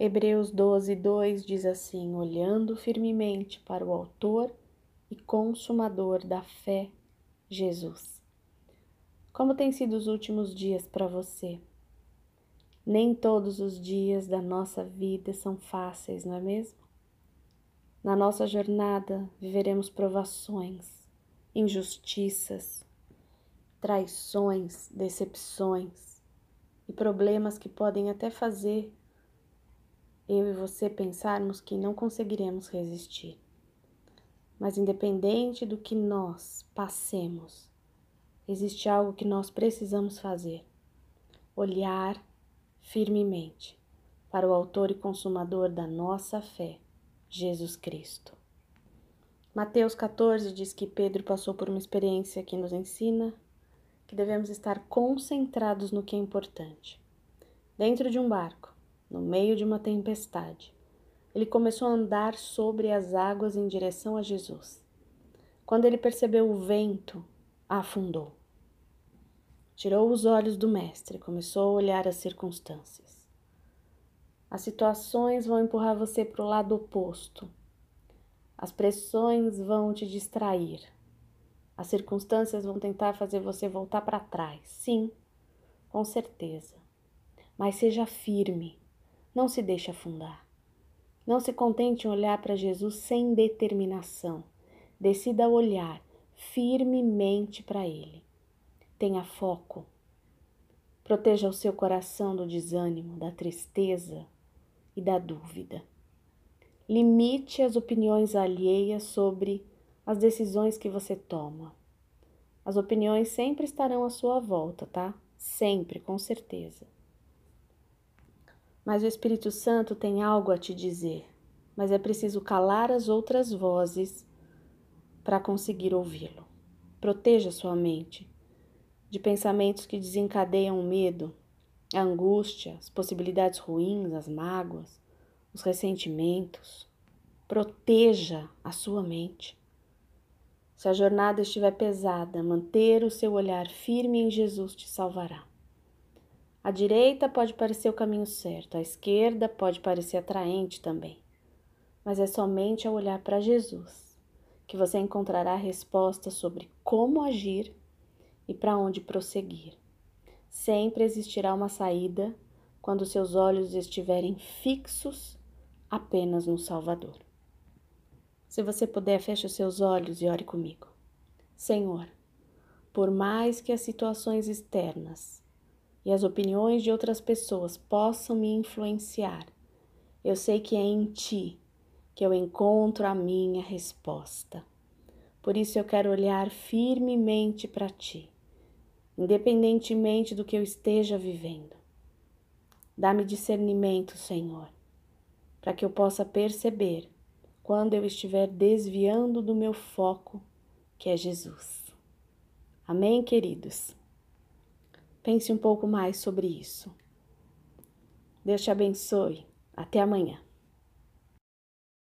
Hebreus 12, 2 diz assim: olhando firmemente para o Autor e Consumador da fé, Jesus. Como têm sido os últimos dias para você? Nem todos os dias da nossa vida são fáceis, não é mesmo? Na nossa jornada viveremos provações, injustiças, traições, decepções e problemas que podem até fazer eu e você pensarmos que não conseguiremos resistir. Mas, independente do que nós passemos, existe algo que nós precisamos fazer: olhar firmemente para o Autor e Consumador da nossa fé, Jesus Cristo. Mateus 14 diz que Pedro passou por uma experiência que nos ensina que devemos estar concentrados no que é importante. Dentro de um barco, no meio de uma tempestade, ele começou a andar sobre as águas em direção a Jesus. Quando ele percebeu o vento, afundou. Tirou os olhos do Mestre e começou a olhar as circunstâncias. As situações vão empurrar você para o lado oposto. As pressões vão te distrair. As circunstâncias vão tentar fazer você voltar para trás. Sim, com certeza. Mas seja firme não se deixe afundar. Não se contente em olhar para Jesus sem determinação. Decida olhar firmemente para Ele. Tenha foco. Proteja o seu coração do desânimo, da tristeza e da dúvida. Limite as opiniões alheias sobre as decisões que você toma. As opiniões sempre estarão à sua volta, tá? Sempre, com certeza. Mas o Espírito Santo tem algo a te dizer, mas é preciso calar as outras vozes para conseguir ouvi-lo. Proteja sua mente de pensamentos que desencadeiam o medo, a angústia, as possibilidades ruins, as mágoas, os ressentimentos. Proteja a sua mente. Se a jornada estiver pesada, manter o seu olhar firme em Jesus te salvará. A direita pode parecer o caminho certo, a esquerda pode parecer atraente também, mas é somente ao olhar para Jesus que você encontrará respostas sobre como agir e para onde prosseguir. Sempre existirá uma saída quando seus olhos estiverem fixos apenas no Salvador. Se você puder, feche os seus olhos e ore comigo. Senhor, por mais que as situações externas e as opiniões de outras pessoas possam me influenciar, eu sei que é em Ti que eu encontro a minha resposta. Por isso eu quero olhar firmemente para Ti, independentemente do que eu esteja vivendo. Dá-me discernimento, Senhor, para que eu possa perceber quando eu estiver desviando do meu foco, que é Jesus. Amém, queridos? Pense um pouco mais sobre isso. Deus te abençoe. Até amanhã.